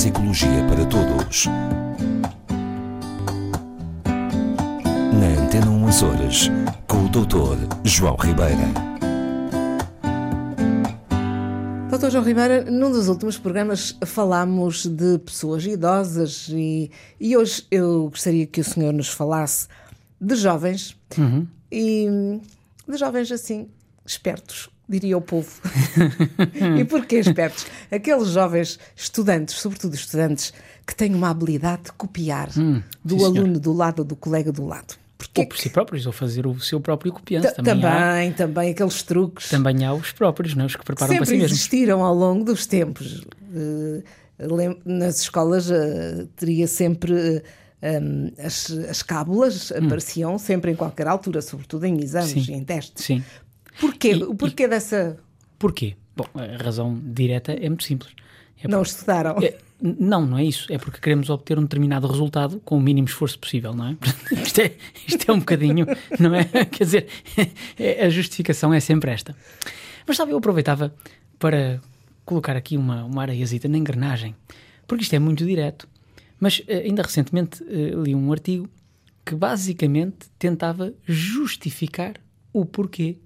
Psicologia para Todos. Na Antena 1 Açores, com o Dr. João Ribeira. Doutor João Ribeira, num dos últimos programas falámos de pessoas idosas e, e hoje eu gostaria que o senhor nos falasse de jovens e de jovens assim, espertos, diria o povo. e porquê espertos? Aqueles jovens estudantes, sobretudo estudantes, que têm uma habilidade de copiar do Hum, sim, aluno senhor. do lado do colega do lado. Porquê Ou por si próprios, ou fazer o seu próprio copiante. Ta- Também, Também, há, também, aqueles truques. também há os próprios, não é? os que preparam para si sempre mesmos. existiram ao longo dos tempos. Eh, nas escolas eh, teria sempre eh, um, as, as cábulas apareciam sempre em qualquer altura, sobretudo em exames Hum. Sim. e em testes. Sim. Porquê? E- o porquê dessa Porquê? Bom, a razão direta é muito simples. É não porque- estudaram? é- não, não é isso. É porque queremos obter um determinado resultado com o mínimo esforço possível, não é? Isto é, isto é um bocadinho, não é? Quer dizer, é- a justificação é sempre esta. Mas sabe, eu aproveitava para colocar aqui uma, uma areiazita na engrenagem, porque isto é muito direto. Mas eh, ainda recentemente eh, li um artigo que basicamente tentava justificar o porquê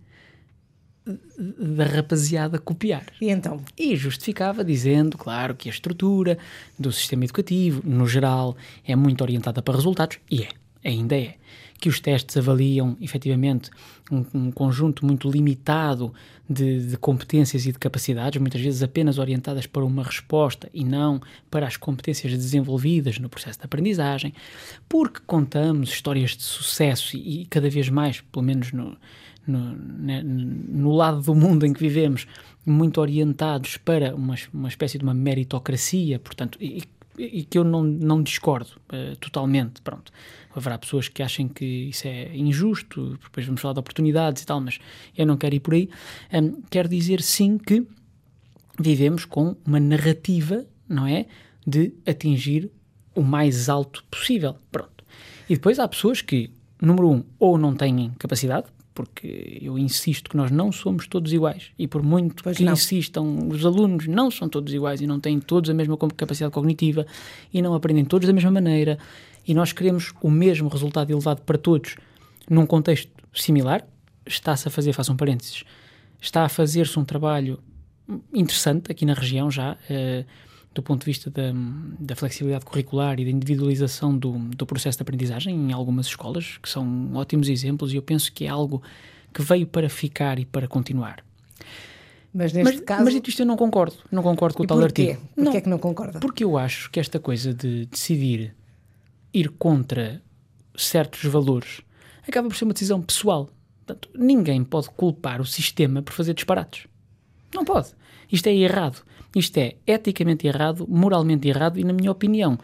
da rapaziada copiar. E então? E justificava dizendo, claro, que a estrutura do sistema educativo, no geral, é muito orientada para resultados, e é, ainda é. Que os testes avaliam, efetivamente, um, um conjunto muito limitado de, de competências e de capacidades, muitas vezes apenas orientadas para uma resposta e não para as competências desenvolvidas no processo de aprendizagem, porque contamos histórias de sucesso e, e cada vez mais, pelo menos no, no, ne- no lado do mundo em que vivemos, muito orientados para uma, uma espécie de uma meritocracia, portanto, e, e- que eu não, não discordo eh, totalmente, pronto. Haverá pessoas que achem que isso é injusto, depois vamos falar de oportunidades e tal, mas eu não quero ir por aí. Hum, quero dizer sim que vivemos com uma narrativa, não é? De atingir o mais alto possível. Pronto. E depois há pessoas que, número um, ou não têm capacidade, porque eu insisto que nós não somos todos iguais, e por muito Pois que não. insistam, os alunos não são todos iguais e não têm todos a mesma capacidade cognitiva e não aprendem todos da mesma maneira, e nós queremos o mesmo resultado elevado para todos num contexto similar, está-se a fazer, faço um parênteses, está a fazer-se um trabalho interessante aqui na região já, eh, do ponto de vista da, da flexibilidade curricular e da individualização do, do processo de aprendizagem em algumas escolas, que são ótimos exemplos, e eu penso que é algo que veio para ficar e para continuar. Mas neste Mas, caso. mas dito isto, eu não concordo. Não concordo com o tal porquê? artigo. Porquê Não, é que não concorda? porque eu acho que esta coisa de decidir ir contra certos valores acaba por ser uma decisão pessoal. Portanto, ninguém pode culpar o sistema por fazer disparates. Não pode. Isto é errado. Isto é eticamente errado, moralmente errado e, na minha opinião,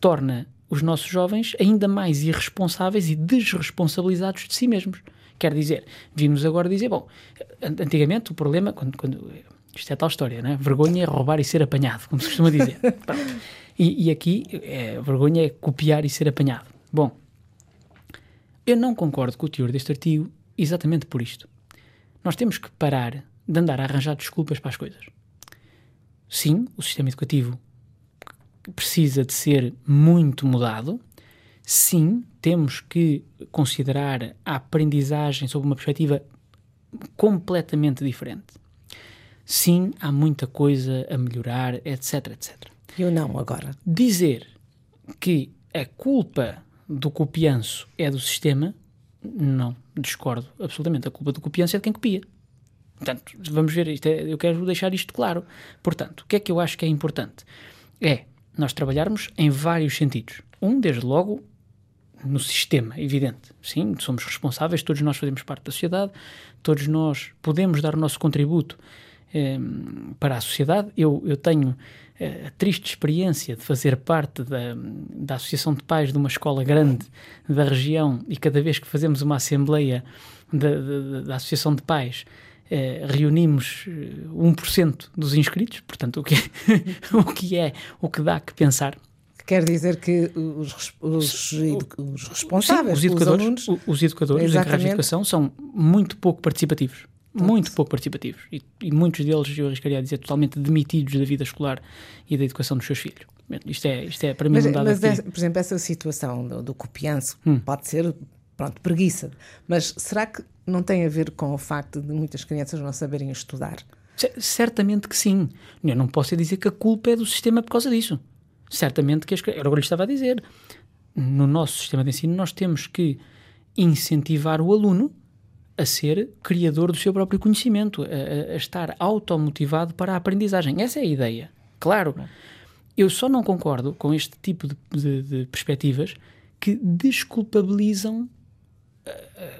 torna os nossos jovens ainda mais irresponsáveis e desresponsabilizados de si mesmos. Quer dizer, vimos agora dizer, bom, an- antigamente o problema, quando, quando- isto é tal história, né? Vergonha é roubar e ser apanhado, como se costuma dizer. E, e aqui, é, vergonha é copiar e ser apanhado. Bom, eu não concordo com o teor deste artigo exatamente por isto. Nós temos que parar de andar a arranjar desculpas para as coisas. Sim, o sistema educativo precisa de ser muito mudado. Sim, temos que considerar a aprendizagem sob uma perspectiva completamente diferente. Sim, há muita coisa a melhorar, etc, etc. Eu não, agora. Dizer que a culpa do copianço é do sistema, não, discordo absolutamente. A culpa do copianço é de quem copia. Portanto, vamos ver, isto é- eu quero deixar isto claro. Portanto, o que é que eu acho que é importante? É nós trabalharmos em vários sentidos. Um, desde logo, no sistema, evidente. Sim, somos responsáveis, todos nós fazemos parte da sociedade, todos nós podemos dar o nosso contributo eh, para a sociedade. Eu, eu tenho eh, a triste experiência de fazer parte da, da Associação de Pais de uma escola grande da região e cada vez que fazemos uma assembleia da, da, da Associação de Pais eh, reunimos eh, 1% dos inscritos, portanto, o que, é, o que é, o que dá que pensar. Quer dizer que os, os, os responsáveis, Sim, os educadores, alunos, os educadores os encarregados de educação são muito pouco participativos. Muito pouco participativos. E, e muitos deles, eu arriscaria a dizer, totalmente demitidos da vida escolar e da educação dos seus filhos. Isto é, isto é para mim Mas, não dá mas de essa- por exemplo, essa situação do, do copianço Hum. pode ser, pronto, preguiça. Mas será que não tem a ver com o facto de muitas crianças não saberem estudar? Certamente que sim. Eu não posso dizer que a culpa é do sistema por causa disso. Certamente que as cri- era o que eu lhe estava a dizer. No nosso sistema de ensino, nós temos que incentivar o aluno a ser criador do seu próprio conhecimento, a, a- estar automotivado para a aprendizagem. Essa é a ideia. Claro. Eu só não concordo com este tipo de, de- de perspectivas que desculpabilizam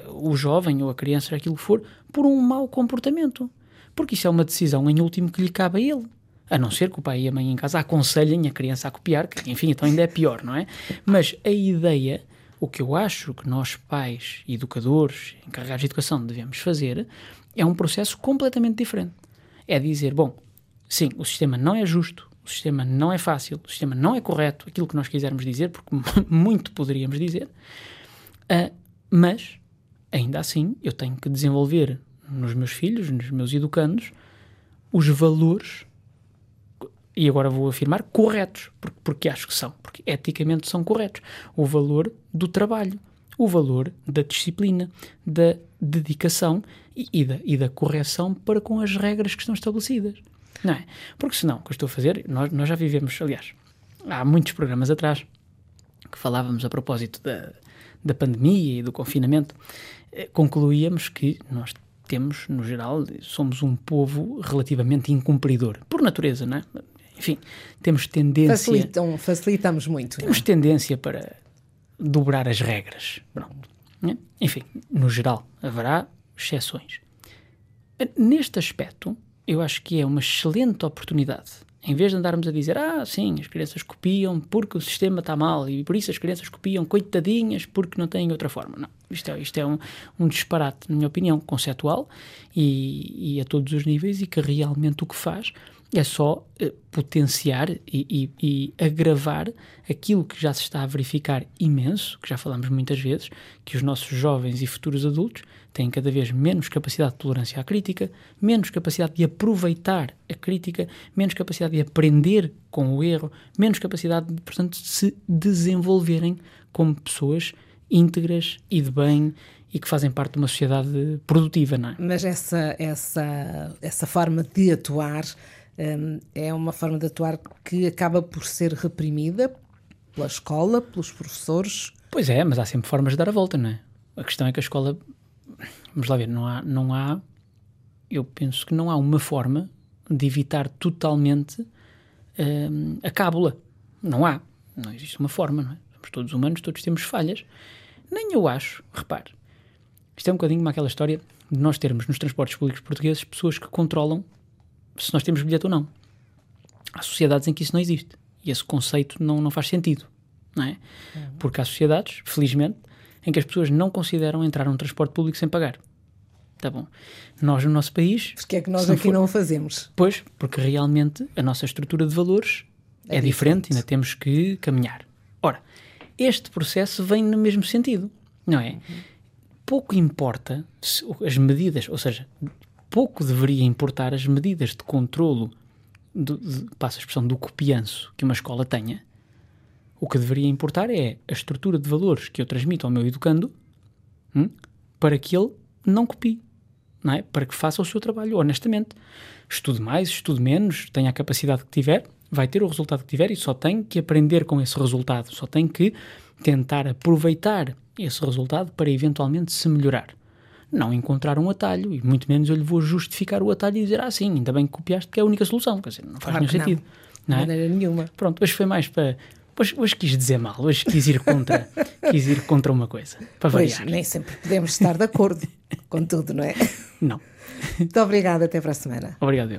o jovem ou a criança, aquilo que for, por um mau comportamento. Porque isso é uma decisão, em último, que lhe cabe a ele. A não ser que o pai e a mãe em casa aconselhem a criança a copiar, que enfim, então ainda é pior, não é? Mas a ideia, o que eu acho que nós, pais, educadores, encarregados de educação, devemos fazer, é um processo completamente diferente. É dizer, bom, sim, o sistema não é justo, o sistema não é fácil, o sistema não é correto, aquilo que nós quisermos dizer, porque muito poderíamos dizer, ah, mas, ainda assim, eu tenho que desenvolver nos meus filhos, nos meus educandos, os valores, e agora vou afirmar, corretos, porque, porque acho que são, porque eticamente são corretos. O valor do trabalho, o valor da disciplina, da dedicação e, e da, e da correção para com as regras que estão estabelecidas. Não é? Porque senão, o que eu estou a fazer, nós, nós já vivemos, aliás, há muitos programas atrás que falávamos a propósito da, da pandemia e do confinamento, eh, concluíamos que nós temos, no geral, somos um povo relativamente incumpridor, por natureza, não é? Enfim, temos tendência, Facilitam, facilitamos muito. é? temos tendência para dobrar as regras. Pronto. né? Enfim, no geral, haverá exceções. Neste aspecto, eu acho que é uma excelente oportunidade. Em vez de andarmos a dizer, ah, sim, as crianças copiam porque o sistema está mal e por isso as crianças copiam coitadinhas porque não têm outra forma. Não, isto é, isto é um, um disparate, na minha opinião, conceptual e, e a todos os níveis e que realmente o que faz é só eh, potenciar e, e- e agravar aquilo que já se está a verificar imenso, que já falamos muitas vezes, que os nossos jovens e futuros adultos têm cada vez menos capacidade de tolerância à crítica, menos capacidade de aproveitar a crítica, menos capacidade de aprender com o erro, menos capacidade, de, portanto, de se desenvolverem como pessoas íntegras e de bem e que fazem parte de uma sociedade produtiva, não é? Mas essa, essa, essa forma de atuar é uma forma de atuar que acaba por ser reprimida pela escola, pelos professores. Pois é, mas há sempre formas de dar a volta, não é? A questão é que a escola, vamos lá ver, não há, não há, eu penso que não há uma forma de evitar totalmente hum, a cábula. Não há. Não existe uma forma, não é? Somos todos humanos, todos temos falhas. Nem eu acho, repare, isto é um bocadinho como aquela história de nós termos nos transportes públicos portugueses pessoas que controlam se nós temos bilhete ou não. Há sociedades em que isso não existe. E esse conceito não, não faz sentido, não é? Porque há sociedades, felizmente, em que as pessoas não consideram entrar num transporte público sem pagar. Tá bom. Nós, no nosso país, Porque é que nós não aqui for- não o fazemos? Pois, porque realmente a nossa estrutura de valores é, É diferente, diferente. ainda temos que caminhar. Ora, este processo vem no mesmo sentido, não é? Pouco importa as medidas, ou seja, pouco deveria importar as medidas de controlo, do, de, passa a expressão, do copianço que uma escola tenha. O que deveria importar é a estrutura de valores que eu transmito ao meu educando hum, para que ele não copie não é? para que faça o seu trabalho honestamente. Estude mais, estude menos, tenha a capacidade que tiver, vai ter o resultado que tiver e só tem que aprender com esse resultado, só tem que tentar aproveitar esse resultado para eventualmente se melhorar. Não encontrar um atalho, e muito menos eu lhe vou justificar o atalho e dizer, ah, sim, ainda bem que copiaste, que é a única solução. Quer dizer, não faz Claro nenhum não. sentido. De Não é? maneira nenhuma. Pronto, hoje foi mais para. Hoje, hoje quis dizer mal, hoje quis ir contra, quis ir contra uma coisa, para Pois, variar. nem sempre podemos estar de acordo com tudo, não é? Não. Muito obrigada, até para a semana. Obrigado, eu.